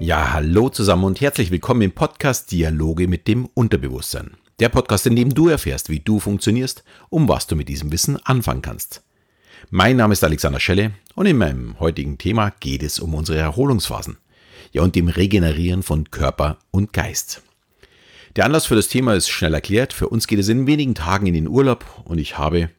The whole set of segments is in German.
Ja, hallo zusammen und herzlich willkommen im Podcast Dialoge mit dem Unterbewusstsein. Der Podcast, in dem du erfährst, wie du funktionierst, um was du mit diesem Wissen anfangen kannst. Mein Name ist Alexander Schelle und in meinem heutigen Thema geht es um unsere Erholungsphasen. Ja, und dem Regenerieren von Körper und Geist. Der Anlass für das Thema ist schnell erklärt. Für uns geht es in wenigen Tagen in den Urlaub und ich habe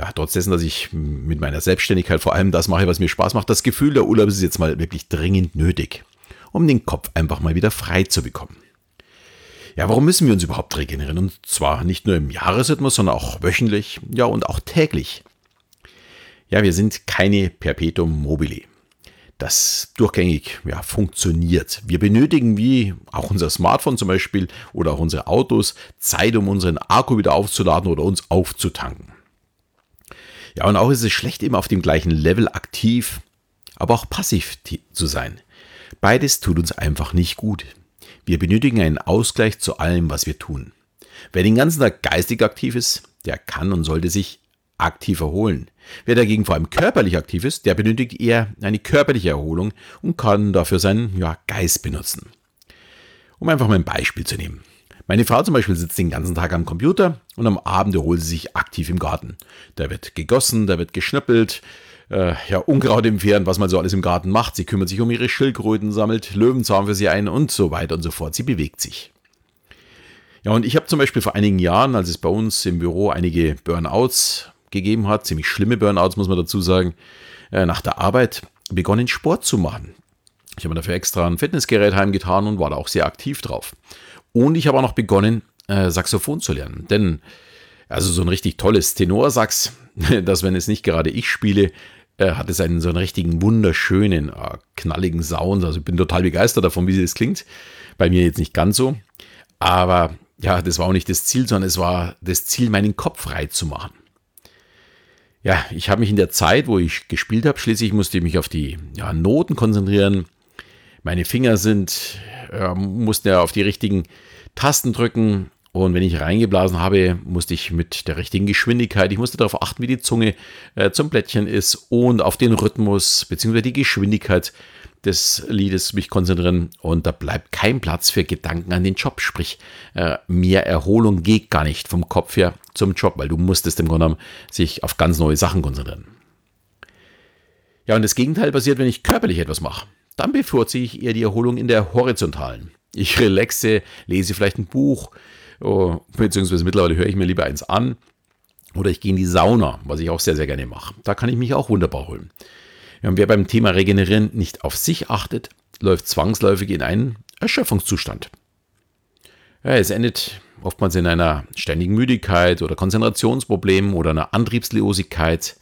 ja, trotz dessen, dass ich mit meiner Selbstständigkeit vor allem das mache, was mir Spaß macht, das Gefühl, der Urlaub ist jetzt mal wirklich dringend nötig, um den Kopf einfach mal wieder frei zu bekommen. Ja, warum müssen wir uns überhaupt regenerieren? Und zwar nicht nur im Jahresrhythmus, sondern auch wöchentlich, ja, und auch täglich. Ja, wir sind keine Perpetuum mobile, das durchgängig ja, funktioniert. Wir benötigen, wie auch unser Smartphone zum Beispiel oder auch unsere Autos, Zeit, um unseren Akku wieder aufzuladen oder uns aufzutanken. Ja, und auch ist es schlecht, immer auf dem gleichen Level aktiv, aber auch passiv zu sein. Beides tut uns einfach nicht gut. Wir benötigen einen Ausgleich zu allem, was wir tun. Wer den ganzen Tag geistig aktiv ist, der kann und sollte sich aktiv erholen. Wer dagegen vor allem körperlich aktiv ist, der benötigt eher eine körperliche Erholung und kann dafür seinen ja, Geist benutzen. Um einfach mal ein Beispiel zu nehmen. Meine Frau zum Beispiel sitzt den ganzen Tag am Computer und am Abend erholt sie sich aktiv im Garten. Da wird gegossen, da wird geschnüppelt, äh, ja, Unkraut entfernt, was man so alles im Garten macht. Sie kümmert sich um ihre Schildkröten, sammelt Löwenzahn für sie ein und so weiter und so fort. Sie bewegt sich. Ja, und ich habe zum Beispiel vor einigen Jahren, als es bei uns im Büro einige Burnouts gegeben hat, ziemlich schlimme Burnouts, muss man dazu sagen, äh, nach der Arbeit begonnen, Sport zu machen. Ich habe mir dafür extra ein Fitnessgerät heimgetan und war da auch sehr aktiv drauf. Und ich habe auch noch begonnen, äh, Saxophon zu lernen. Denn, also so ein richtig tolles Tenorsax, das, wenn es nicht gerade ich spiele, äh, hat es einen so einen richtigen wunderschönen, äh, knalligen Sound. Also ich bin total begeistert davon, wie es klingt. Bei mir jetzt nicht ganz so. Aber ja, das war auch nicht das Ziel, sondern es war das Ziel, meinen Kopf frei zu machen. Ja, ich habe mich in der Zeit, wo ich gespielt habe, schließlich musste ich mich auf die ja, Noten konzentrieren. Meine Finger sind äh, mussten ja auf die richtigen Tasten drücken. Und wenn ich reingeblasen habe, musste ich mit der richtigen Geschwindigkeit, ich musste darauf achten, wie die Zunge äh, zum Blättchen ist und auf den Rhythmus bzw. die Geschwindigkeit des Liedes mich konzentrieren. Und da bleibt kein Platz für Gedanken an den Job. Sprich, äh, mehr Erholung geht gar nicht vom Kopf her zum Job, weil du musstest im Grunde genommen sich auf ganz neue Sachen konzentrieren. Ja, und das Gegenteil passiert, wenn ich körperlich etwas mache dann bevorzuge ich eher die Erholung in der horizontalen. Ich relaxe, lese vielleicht ein Buch, oh, beziehungsweise mittlerweile höre ich mir lieber eins an. Oder ich gehe in die Sauna, was ich auch sehr, sehr gerne mache. Da kann ich mich auch wunderbar holen. Ja, wer beim Thema Regenerieren nicht auf sich achtet, läuft zwangsläufig in einen Erschöpfungszustand. Ja, es endet oftmals in einer ständigen Müdigkeit oder Konzentrationsproblemen oder einer Antriebslosigkeit.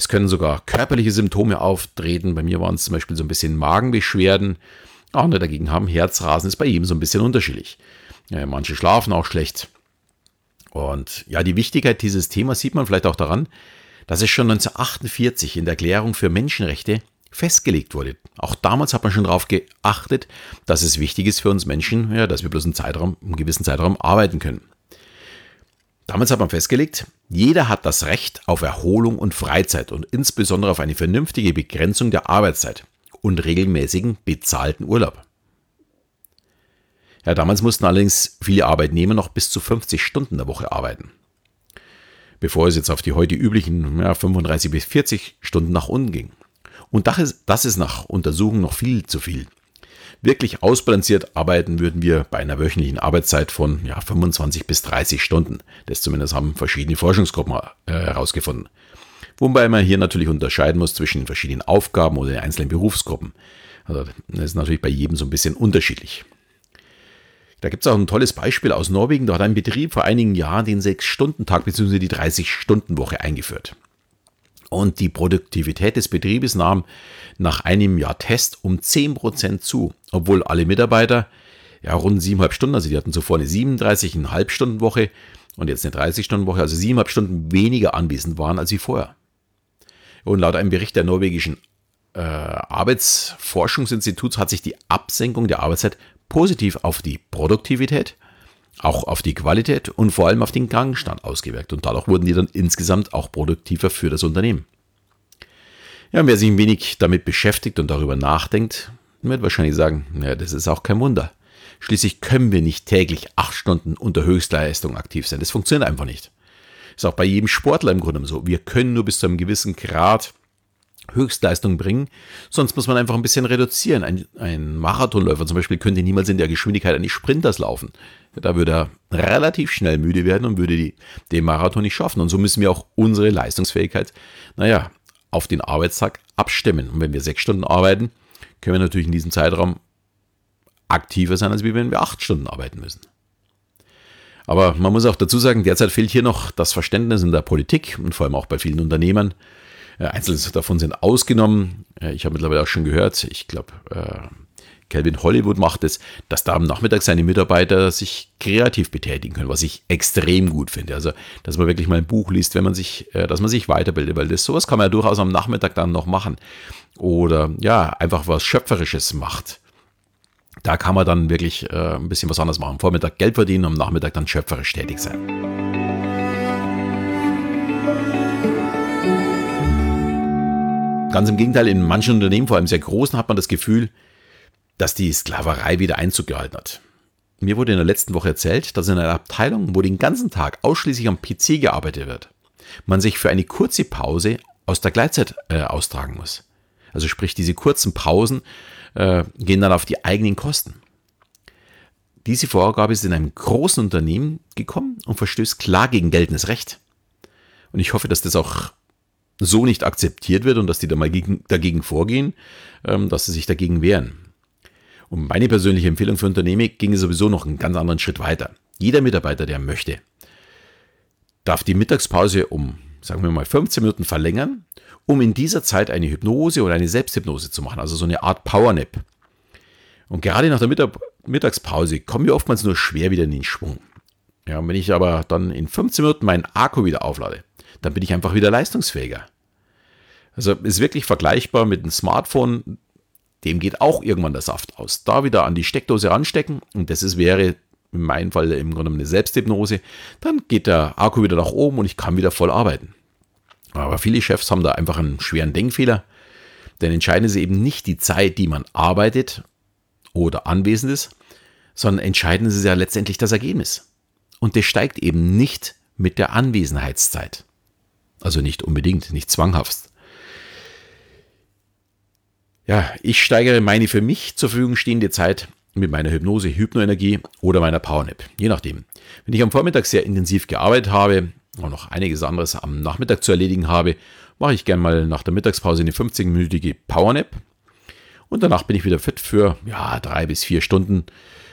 Es können sogar körperliche Symptome auftreten. Bei mir waren es zum Beispiel so ein bisschen Magenbeschwerden. Andere dagegen haben Herzrasen, ist bei jedem so ein bisschen unterschiedlich. Ja, manche schlafen auch schlecht. Und ja, die Wichtigkeit dieses Themas sieht man vielleicht auch daran, dass es schon 1948 in der Erklärung für Menschenrechte festgelegt wurde. Auch damals hat man schon darauf geachtet, dass es wichtig ist für uns Menschen, ja, dass wir bloß einen Zeitraum, einen gewissen Zeitraum arbeiten können. Damals hat man festgelegt, jeder hat das Recht auf Erholung und Freizeit und insbesondere auf eine vernünftige Begrenzung der Arbeitszeit und regelmäßigen bezahlten Urlaub. Ja, damals mussten allerdings viele Arbeitnehmer noch bis zu 50 Stunden der Woche arbeiten. Bevor es jetzt auf die heute üblichen ja, 35 bis 40 Stunden nach unten ging. Und das ist, das ist nach Untersuchungen noch viel zu viel. Wirklich ausbalanciert arbeiten würden wir bei einer wöchentlichen Arbeitszeit von ja, 25 bis 30 Stunden. Das zumindest haben verschiedene Forschungsgruppen äh, herausgefunden. Wobei man hier natürlich unterscheiden muss zwischen verschiedenen Aufgaben oder den einzelnen Berufsgruppen. Also das ist natürlich bei jedem so ein bisschen unterschiedlich. Da gibt es auch ein tolles Beispiel aus Norwegen. Da hat ein Betrieb vor einigen Jahren den 6-Stunden-Tag bzw. die 30-Stunden-Woche eingeführt. Und die Produktivität des Betriebes nahm nach einem Jahr Test um 10% zu, obwohl alle Mitarbeiter ja rund 7,5 Stunden, also die hatten zuvor eine 37,5 Stunden Woche und jetzt eine 30 Stunden Woche, also 7,5 Stunden weniger anwesend waren als wie vorher. Und laut einem Bericht der norwegischen äh, Arbeitsforschungsinstituts hat sich die Absenkung der Arbeitszeit positiv auf die Produktivität auch auf die Qualität und vor allem auf den Gangstand ausgewirkt. Und dadurch wurden die dann insgesamt auch produktiver für das Unternehmen. Ja, wer sich ein wenig damit beschäftigt und darüber nachdenkt, wird wahrscheinlich sagen, ja, das ist auch kein Wunder. Schließlich können wir nicht täglich acht Stunden unter Höchstleistung aktiv sein. Das funktioniert einfach nicht. Ist auch bei jedem Sportler im Grunde so. Wir können nur bis zu einem gewissen Grad Höchstleistung bringen. Sonst muss man einfach ein bisschen reduzieren. Ein, ein, Marathonläufer zum Beispiel könnte niemals in der Geschwindigkeit eines Sprinters laufen. Da würde er relativ schnell müde werden und würde die, den Marathon nicht schaffen. Und so müssen wir auch unsere Leistungsfähigkeit, naja, auf den Arbeitstag abstimmen. Und wenn wir sechs Stunden arbeiten, können wir natürlich in diesem Zeitraum aktiver sein, als wenn wir acht Stunden arbeiten müssen. Aber man muss auch dazu sagen, derzeit fehlt hier noch das Verständnis in der Politik und vor allem auch bei vielen Unternehmern. Äh, Einzelne davon sind ausgenommen. Äh, ich habe mittlerweile auch schon gehört, ich glaube, äh, Calvin Hollywood macht es, dass da am Nachmittag seine Mitarbeiter sich kreativ betätigen können, was ich extrem gut finde. Also, dass man wirklich mal ein Buch liest, wenn man sich, dass man sich weiterbildet, weil das sowas kann man ja durchaus am Nachmittag dann noch machen. Oder ja, einfach was Schöpferisches macht. Da kann man dann wirklich äh, ein bisschen was anderes machen. Vormittag Geld verdienen, am Nachmittag dann schöpferisch tätig sein. Ganz im Gegenteil, in manchen Unternehmen, vor allem sehr großen, hat man das Gefühl, dass die Sklaverei wieder Einzug gehalten hat. Mir wurde in der letzten Woche erzählt, dass in einer Abteilung, wo den ganzen Tag ausschließlich am PC gearbeitet wird, man sich für eine kurze Pause aus der Gleitzeit äh, austragen muss. Also sprich, diese kurzen Pausen äh, gehen dann auf die eigenen Kosten. Diese Vorgabe ist in einem großen Unternehmen gekommen und verstößt klar gegen geltendes Recht. Und ich hoffe, dass das auch so nicht akzeptiert wird und dass die da mal gegen, dagegen vorgehen, ähm, dass sie sich dagegen wehren. Und meine persönliche Empfehlung für Unternehmen ginge sowieso noch einen ganz anderen Schritt weiter. Jeder Mitarbeiter, der möchte, darf die Mittagspause um, sagen wir mal, 15 Minuten verlängern um in dieser Zeit eine Hypnose oder eine Selbsthypnose zu machen, also so eine Art Powernap. Und gerade nach der Mittag Mittagspause kommen wir oftmals nur schwer wieder in den Schwung. Ja, und wenn ich aber dann in 15 Minuten meinen Akku wieder auflade, dann bin ich einfach wieder leistungsfähiger. Also ist wirklich vergleichbar mit einem Smartphone, dem geht auch irgendwann der Saft aus. Da wieder an die Steckdose anstecken und das ist, wäre in meinem Fall im Grunde eine Selbsthypnose, dann geht der Akku wieder nach oben und ich kann wieder voll arbeiten. Aber viele Chefs haben da einfach einen schweren Denkfehler. Denn entscheidend ist eben nicht die Zeit, die man arbeitet oder anwesend ist, sondern entscheidend ist ja letztendlich das Ergebnis. Und das steigt eben nicht mit der Anwesenheitszeit. Also nicht unbedingt, nicht zwanghaft. Ja, ich steigere meine für mich zur Verfügung stehende Zeit mit meiner Hypnose, Hypnoenergie oder meiner Powernap, je nachdem. Wenn ich am Vormittag sehr intensiv gearbeitet habe, und noch einiges anderes am Nachmittag zu erledigen habe, mache ich gerne mal nach der Mittagspause eine 15-minütige Powernap. Und danach bin ich wieder fit für ja, drei bis vier Stunden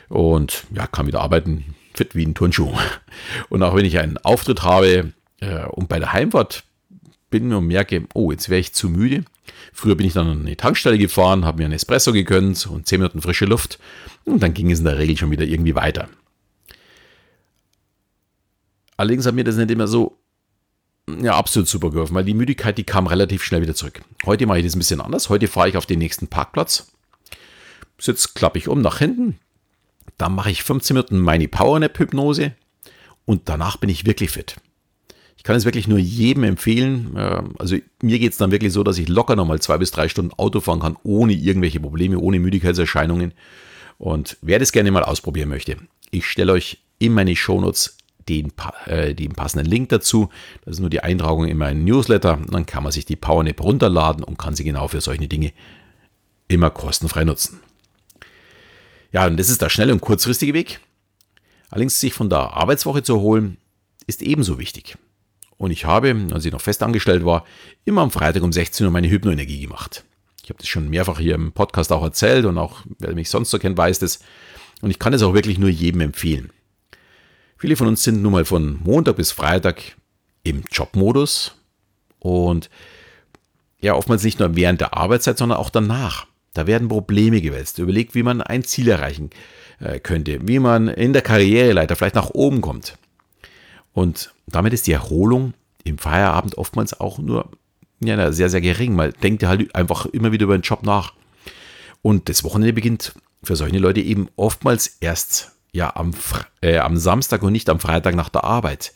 und ja, kann wieder arbeiten, fit wie ein Turnschuh. Und auch wenn ich einen Auftritt habe äh, und bei der Heimfahrt bin und merke, oh, jetzt wäre ich zu müde. Früher bin ich dann an eine Tankstelle gefahren, habe mir einen Espresso gegönnt und 10 Minuten frische Luft und dann ging es in der Regel schon wieder irgendwie weiter. Allerdings hat mir das nicht immer so ja, absolut super geholfen, weil die Müdigkeit, die kam relativ schnell wieder zurück. Heute mache ich das ein bisschen anders. Heute fahre ich auf den nächsten Parkplatz. Sitz klappe ich um nach hinten. Dann mache ich 15 Minuten meine Powernap-Hypnose und danach bin ich wirklich fit. Ich kann es wirklich nur jedem empfehlen. Ähm, also mir geht es dann wirklich so, dass ich locker nochmal zwei bis drei Stunden Auto fahren kann, ohne irgendwelche Probleme, ohne Müdigkeitserscheinungen. Und wer das gerne mal ausprobieren möchte, ich stelle euch in meine Shownotes den, äh, den passenden Link dazu. Das ist nur die Eintragung in meinen Newsletter. Dann kann man sich die PowerNap runterladen und kann sie genau für solche Dinge immer kostenfrei nutzen. Ja, und das ist der schnelle und kurzfristige Weg. Allerdings sich von der Arbeitswoche zu erholen, ist ebenso wichtig. Und ich habe, als ich noch fest angestellt war, immer am Freitag um 16 Uhr meine Hypnoenergie gemacht. Ich habe das schon mehrfach hier im Podcast auch erzählt und auch wer mich sonst so kennt, weiß das. Und ich kann es auch wirklich nur jedem empfehlen. Viele von uns sind nun mal von Montag bis Freitag im Jobmodus und ja, oftmals nicht nur während der Arbeitszeit, sondern auch danach. Da werden Probleme gewälzt. Überlegt, wie man ein Ziel erreichen äh, könnte, wie man in der Karriereleiter vielleicht nach oben kommt. Und damit ist die Erholung im Feierabend oftmals auch nur ja, sehr, sehr gering. Man denkt halt einfach immer wieder über den Job nach. Und das Wochenende beginnt für solche Leute eben oftmals erst ja am, äh, am Samstag und nicht am Freitag nach der Arbeit.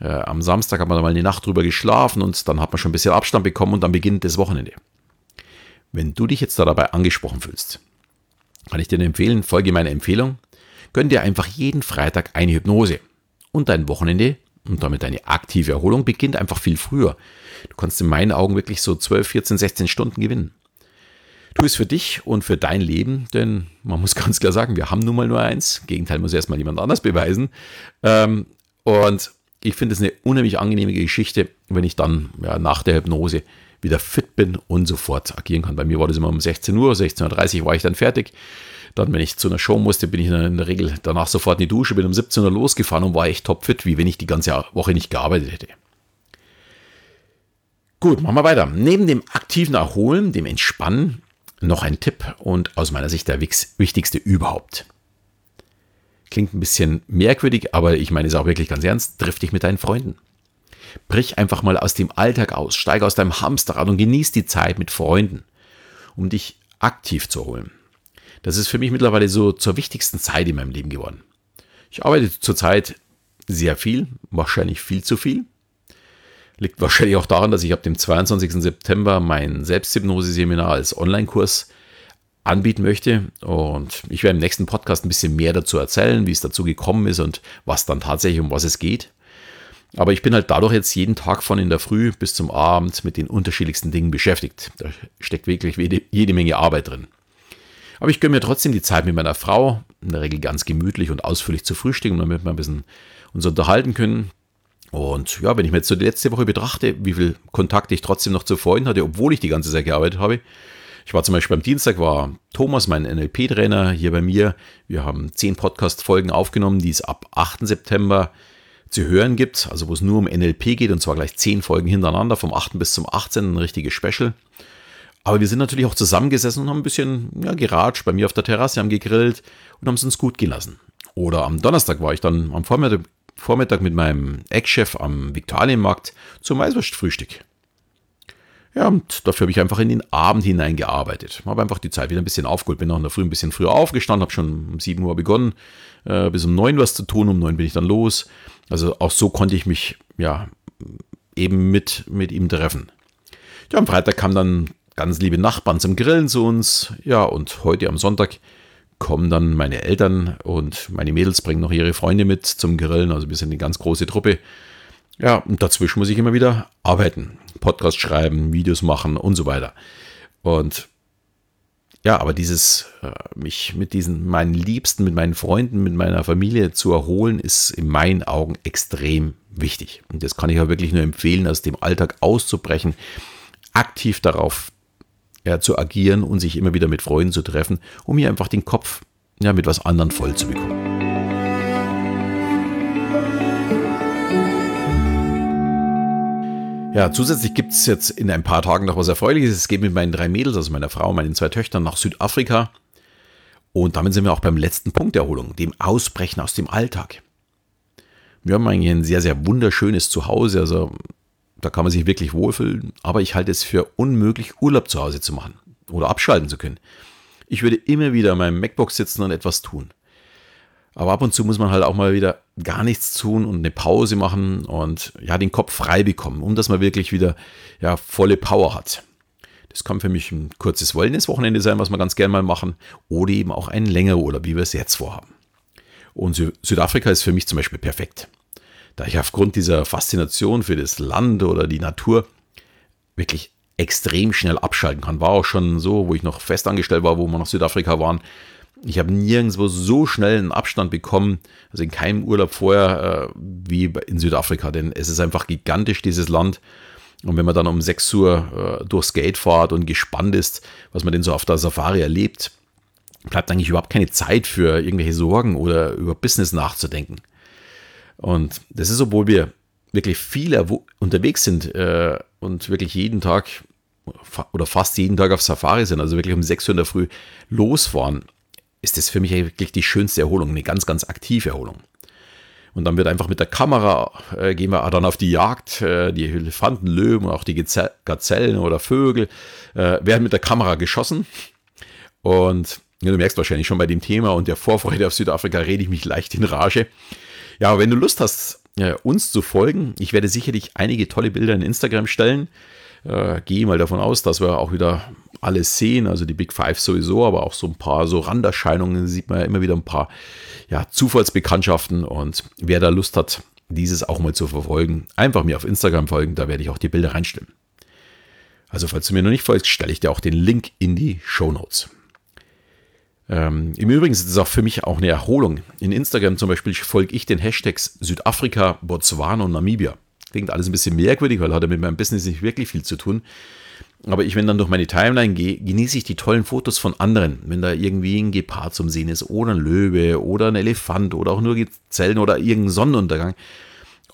Äh, am Samstag hat man mal eine Nacht drüber geschlafen und dann hat man schon ein bisschen Abstand bekommen und dann beginnt das Wochenende. Wenn du dich jetzt da dabei angesprochen fühlst, kann ich dir empfehlen, folge meiner Empfehlung, gönn dir einfach jeden Freitag eine Hypnose. Und dein Wochenende und damit deine aktive Erholung beginnt einfach viel früher. Du kannst in meinen Augen wirklich so 12, 14, 16 Stunden gewinnen. Tu es für dich und für dein Leben, denn man muss ganz klar sagen, wir haben nun mal nur eins. Gegenteil muss erstmal jemand anders beweisen. Ähm, und ich finde es eine unheimlich angenehme Geschichte, wenn ich dann ja, nach der Hypnose wieder fit bin und sofort agieren kann. Bei mir war das immer um 16 Uhr, 16.30 Uhr war ich dann fertig. Dann, wenn ich zu einer Show musste, bin ich in der Regel danach sofort in die Dusche, bin um 17 Uhr losgefahren und war echt topfit, wie wenn ich die ganze Woche nicht gearbeitet hätte. Gut, machen wir weiter. Neben dem aktiven Erholen, dem Entspannen, noch ein Tipp und aus meiner Sicht der wichtigste überhaupt. Klingt ein bisschen merkwürdig, aber ich meine es auch wirklich ganz ernst. Triff dich mit deinen Freunden. Brich einfach mal aus dem Alltag aus, steige aus deinem Hamsterrad und genieß die Zeit mit Freunden, um dich aktiv zu holen. Das ist für mich mittlerweile so zur wichtigsten Zeit in meinem Leben geworden. Ich arbeite zurzeit sehr viel, wahrscheinlich viel zu viel. Liegt wahrscheinlich auch daran, dass ich ab dem 22. September mein Selbsthypnose-Seminar als Online-Kurs anbieten möchte. Und ich werde im nächsten Podcast ein bisschen mehr dazu erzählen, wie es dazu gekommen ist und was dann tatsächlich um was es geht. Aber ich bin halt dadurch jetzt jeden Tag von in der Früh bis zum Abend mit den unterschiedlichsten Dingen beschäftigt. Da steckt wirklich jede, jede Menge Arbeit drin. Aber ich gönne mir trotzdem die Zeit mit meiner Frau, in der Regel ganz gemütlich und ausführlich zu frühstücken, damit wir ein bisschen uns unterhalten können. Und ja, wenn ich mir jetzt so die letzte Woche betrachte, wie viel Kontakt ich trotzdem noch zu Freunden hatte, obwohl ich die ganze Zeit gearbeitet habe. Ich war zum Beispiel am Dienstag, war Thomas, mein NLP-Trainer, hier bei mir. Wir haben zehn Podcast-Folgen aufgenommen, die es ab 8. September zu hören gibt, also wo es nur um NLP geht und zwar gleich zehn Folgen hintereinander, vom 8. bis zum 18. ein richtiges Special. Aber wir sind natürlich auch zusammengesessen und haben ein bisschen ja, geratscht bei mir auf der Terrasse, haben gegrillt und haben es uns gut gelassen. Oder am Donnerstag war ich dann am Vormittag, mit meinem Ex-Chef am Viktualienmarkt zum Weißwurstfrühstück. Ja, und dafür habe ich einfach in den Abend hineingearbeitet. Habe einfach die Zeit wieder ein bisschen aufgeholt. Bin noch in der Früh ein bisschen früher aufgestanden, habe schon um 7 Uhr begonnen, äh, bis um 9 was zu tun. Um 9 bin ich dann los. Also auch so konnte ich mich ja eben mit, mit ihm treffen. Ja, am Freitag kamen dann ganz liebe Nachbarn zum Grillen zu uns. Ja, und heute am Sonntag kommen dann meine Eltern und meine Mädels bringen noch ihre Freunde mit zum Grillen. Also wir sind eine ganz große Truppe. Ja, und dazwischen muss ich immer wieder arbeiten. Podcast schreiben, Videos machen und so weiter. Und ja, aber dieses, äh, mich mit diesen, meinen Liebsten, mit meinen Freunden, mit meiner Familie zu erholen, ist in meinen Augen extrem wichtig. Und das kann ich auch wirklich nur empfehlen, aus dem Alltag auszubrechen, aktiv darauf ja, zu agieren und sich immer wieder mit Freunden zu treffen, um hier einfach den Kopf ja, mit was anderem voll zu bekommen. Ja, zusätzlich gibt es jetzt in ein paar Tagen noch was Erfreuliches. Es geht mit meinen drei Mädels, also meiner Frau meinen zwei Töchtern, nach Südafrika. Und damit sind wir auch beim letzten Punkt der Erholung, dem Ausbrechen aus dem Alltag. Wir haben eigentlich ein sehr, sehr wunderschönes Zuhause, also da kann man sich wirklich wohlfühlen, aber ich halte es für unmöglich, Urlaub zu Hause zu machen oder abschalten zu können. Ich würde immer wieder an meinem MacBook sitzen und etwas tun. Aber ab und zu muss man halt auch mal wieder gar nichts tun und eine Pause machen und ja, den Kopf frei bekommen, um dass man wirklich wieder ja, volle Power hat. Das kann für mich ein kurzes Wellness-Wochenende sein, was wir ganz gerne mal machen, oder eben auch ein längerer Urlaub, wie wir es jetzt vorhaben. Und Sü Südafrika ist für mich zum Beispiel perfekt, da ich aufgrund dieser Faszination für das Land oder die Natur wirklich extrem schnell abschalten kann. War auch schon so, wo ich noch festangestellt war, wo wir nach Südafrika waren, ich habe nirgendwo so schnell einen Abstand bekommen, also in keinem Urlaub vorher, äh, wie in Südafrika, denn es ist einfach gigantisch, dieses Land. Und wenn man dann um 6 Uhr äh, durchs Gate fährt und gespannt ist, was man denn so auf der Safari erlebt, bleibt eigentlich überhaupt keine Zeit für irgendwelche Sorgen oder über Business nachzudenken. Und das ist, obwohl wir wirklich viel unterwegs sind äh, und wirklich jeden Tag oder fast jeden Tag auf Safari sind, also wirklich um 6 Uhr in der Früh losfahren ist das für mich wirklich die schönste Erholung, eine ganz, ganz aktive Erholung. Und dann wird einfach mit der Kamera, äh, gehen wir dann auf die Jagd, äh, die Elefanten, Löwen, auch die Gazellen oder Vögel äh, werden mit der Kamera geschossen. Und ja, du merkst wahrscheinlich schon bei dem Thema und der Vorfreude auf Südafrika rede ich mich leicht in Rage. Ja, aber wenn du Lust hast, uns zu folgen, ich werde sicherlich einige tolle Bilder in Instagram stellen Äh, gehe mal davon aus, dass wir auch wieder alles sehen, also die Big Five sowieso, aber auch so ein paar so Randerscheinungen sieht man ja immer wieder ein paar ja, Zufallsbekanntschaften und wer da Lust hat, dieses auch mal zu verfolgen, einfach mir auf Instagram folgen, da werde ich auch die Bilder reinstellen. Also falls du mir noch nicht folgst, stelle ich dir auch den Link in die Show Notes. Ähm, Im Übrigen ist es auch für mich auch eine Erholung. In Instagram zum Beispiel folge ich den Hashtags Südafrika, Botswana und Namibia. Klingt alles ein bisschen merkwürdig, weil hat ja mit meinem Business nicht wirklich viel zu tun. Aber ich, wenn dann durch meine Timeline gehe, genieße ich die tollen Fotos von anderen. Wenn da irgendwie ein Gepard zum Sehen ist oder ein Löwe oder ein Elefant oder auch nur Zellen oder irgendein Sonnenuntergang.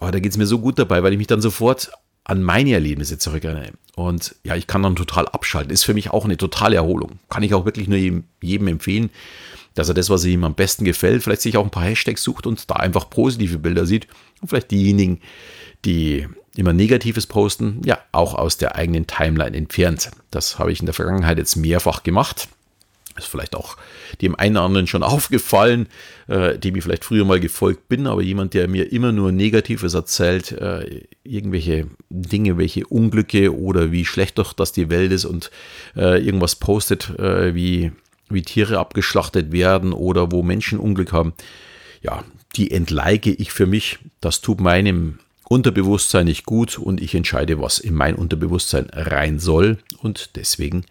Oh, da geht es mir so gut dabei, weil ich mich dann sofort an meine Erlebnisse zurückerinnere. Und ja, ich kann dann total abschalten. Ist für mich auch eine totale Erholung. Kann ich auch wirklich nur jedem, jedem empfehlen, dass er das, was ihm am besten gefällt, vielleicht sich auch ein paar Hashtags sucht und da einfach positive Bilder sieht. Und vielleicht diejenigen, die immer Negatives posten, ja, auch aus der eigenen Timeline entfernt. Das habe ich in der Vergangenheit jetzt mehrfach gemacht. Ist vielleicht auch dem einen oder anderen schon aufgefallen, äh, dem ich vielleicht früher mal gefolgt bin, aber jemand, der mir immer nur Negatives erzählt, äh, irgendwelche Dinge, welche Unglücke oder wie schlecht doch das die Welt ist und äh, irgendwas postet, äh, wie, wie Tiere abgeschlachtet werden oder wo Menschen Unglück haben, ja, die entleike ich für mich. Das tut meinem Unterbewusstsein nicht gut und ich entscheide, was in mein Unterbewusstsein rein soll. Und deswegen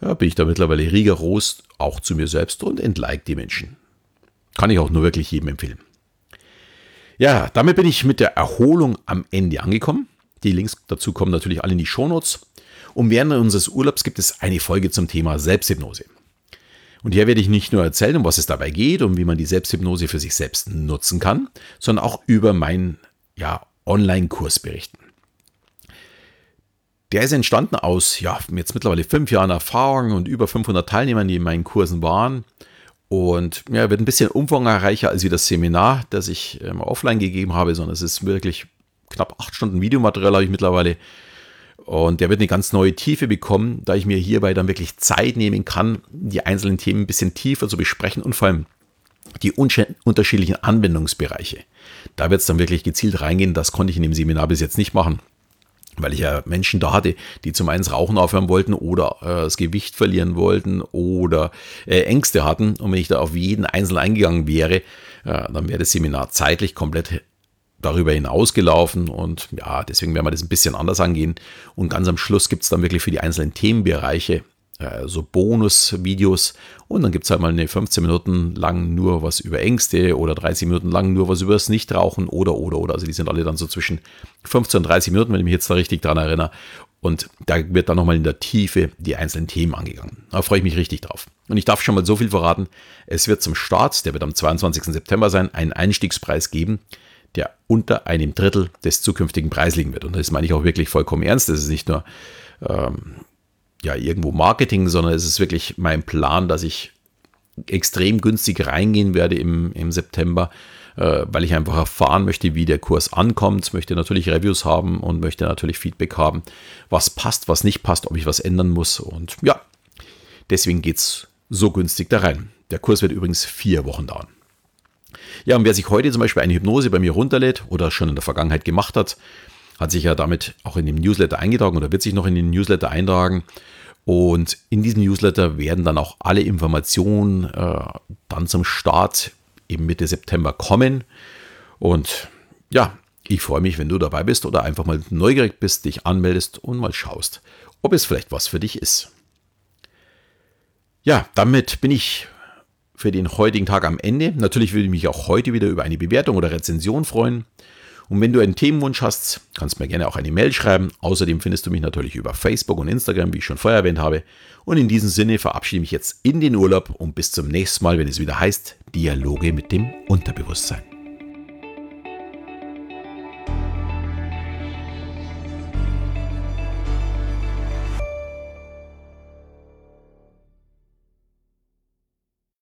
ja, bin ich da mittlerweile rigoros, auch zu mir selbst und entlike die Menschen. Kann ich auch nur wirklich jedem empfehlen. Ja, damit bin ich mit der Erholung am Ende angekommen. Die Links dazu kommen natürlich alle in die Shownotes. Und während unseres Urlaubs gibt es eine Folge zum Thema Selbsthypnose. Und hier werde ich nicht nur erzählen, um was es dabei geht und wie man die Selbsthypnose für sich selbst nutzen kann, sondern auch über mein ja, Online-Kurs berichten. Der ist entstanden aus ja, jetzt mittlerweile fünf Jahren Erfahrung und über 500 Teilnehmern, die in meinen Kursen waren. Und ja, wird ein bisschen umfangreicher als wie das Seminar, das ich ähm, offline gegeben habe, sondern es ist wirklich knapp acht Stunden Videomaterial habe ich mittlerweile. Und der wird eine ganz neue Tiefe bekommen, da ich mir hierbei dann wirklich Zeit nehmen kann, die einzelnen Themen ein bisschen tiefer zu besprechen und vor allem die unterschiedlichen Anwendungsbereiche. Da wird es dann wirklich gezielt reingehen. Das konnte ich in dem Seminar bis jetzt nicht machen, weil ich ja Menschen da hatte, die zum einen das Rauchen aufhören wollten oder äh, das Gewicht verlieren wollten oder äh, Ängste hatten. Und wenn ich da auf jeden Einzelnen eingegangen wäre, äh, dann wäre das Seminar zeitlich komplett darüber hinausgelaufen und ja, deswegen werden wir das ein bisschen anders angehen. Und ganz am Schluss gibt es dann wirklich für die einzelnen Themenbereiche äh, so Bonus-Videos und dann gibt es halt mal eine 15 Minuten lang nur was über Ängste oder 30 Minuten lang nur was über das Nichtrauchen oder oder oder. Also die sind alle dann so zwischen 15 und 30 Minuten, wenn ich mich jetzt da richtig dran erinnere. Und da wird dann nochmal in der Tiefe die einzelnen Themen angegangen. Da freue ich mich richtig drauf. Und ich darf schon mal so viel verraten. Es wird zum Start, der wird am 22. September sein, einen Einstiegspreis geben, der unter einem Drittel des zukünftigen Preises liegen wird. Und das meine ich auch wirklich vollkommen ernst. Das ist nicht nur ähm, ja, irgendwo Marketing, sondern es ist wirklich mein Plan, dass ich extrem günstig reingehen werde im, im September, äh, weil ich einfach erfahren möchte, wie der Kurs ankommt, möchte natürlich Reviews haben und möchte natürlich Feedback haben, was passt, was nicht passt, ob ich was ändern muss. Und ja, deswegen geht es so günstig da rein. Der Kurs wird übrigens vier Wochen dauern. Ja, und wer sich heute zum Beispiel eine Hypnose bei mir runterlädt oder schon in der Vergangenheit gemacht hat, hat sich ja damit auch in dem Newsletter eingetragen oder wird sich noch in den Newsletter eintragen. Und in diesem Newsletter werden dann auch alle Informationen äh, dann zum Start eben Mitte September kommen. Und ja, ich freue mich, wenn du dabei bist oder einfach mal neugierig bist, dich anmeldest und mal schaust, ob es vielleicht was für dich ist. Ja, damit bin ich für den heutigen Tag am Ende. Natürlich würde ich mich auch heute wieder über eine Bewertung oder Rezension freuen. Und wenn du einen Themenwunsch hast, kannst du mir gerne auch eine Mail schreiben. Außerdem findest du mich natürlich über Facebook und Instagram, wie ich schon vorher erwähnt habe. Und in diesem Sinne verabschiede ich mich jetzt in den Urlaub und bis zum nächsten Mal, wenn es wieder heißt Dialoge mit dem Unterbewusstsein.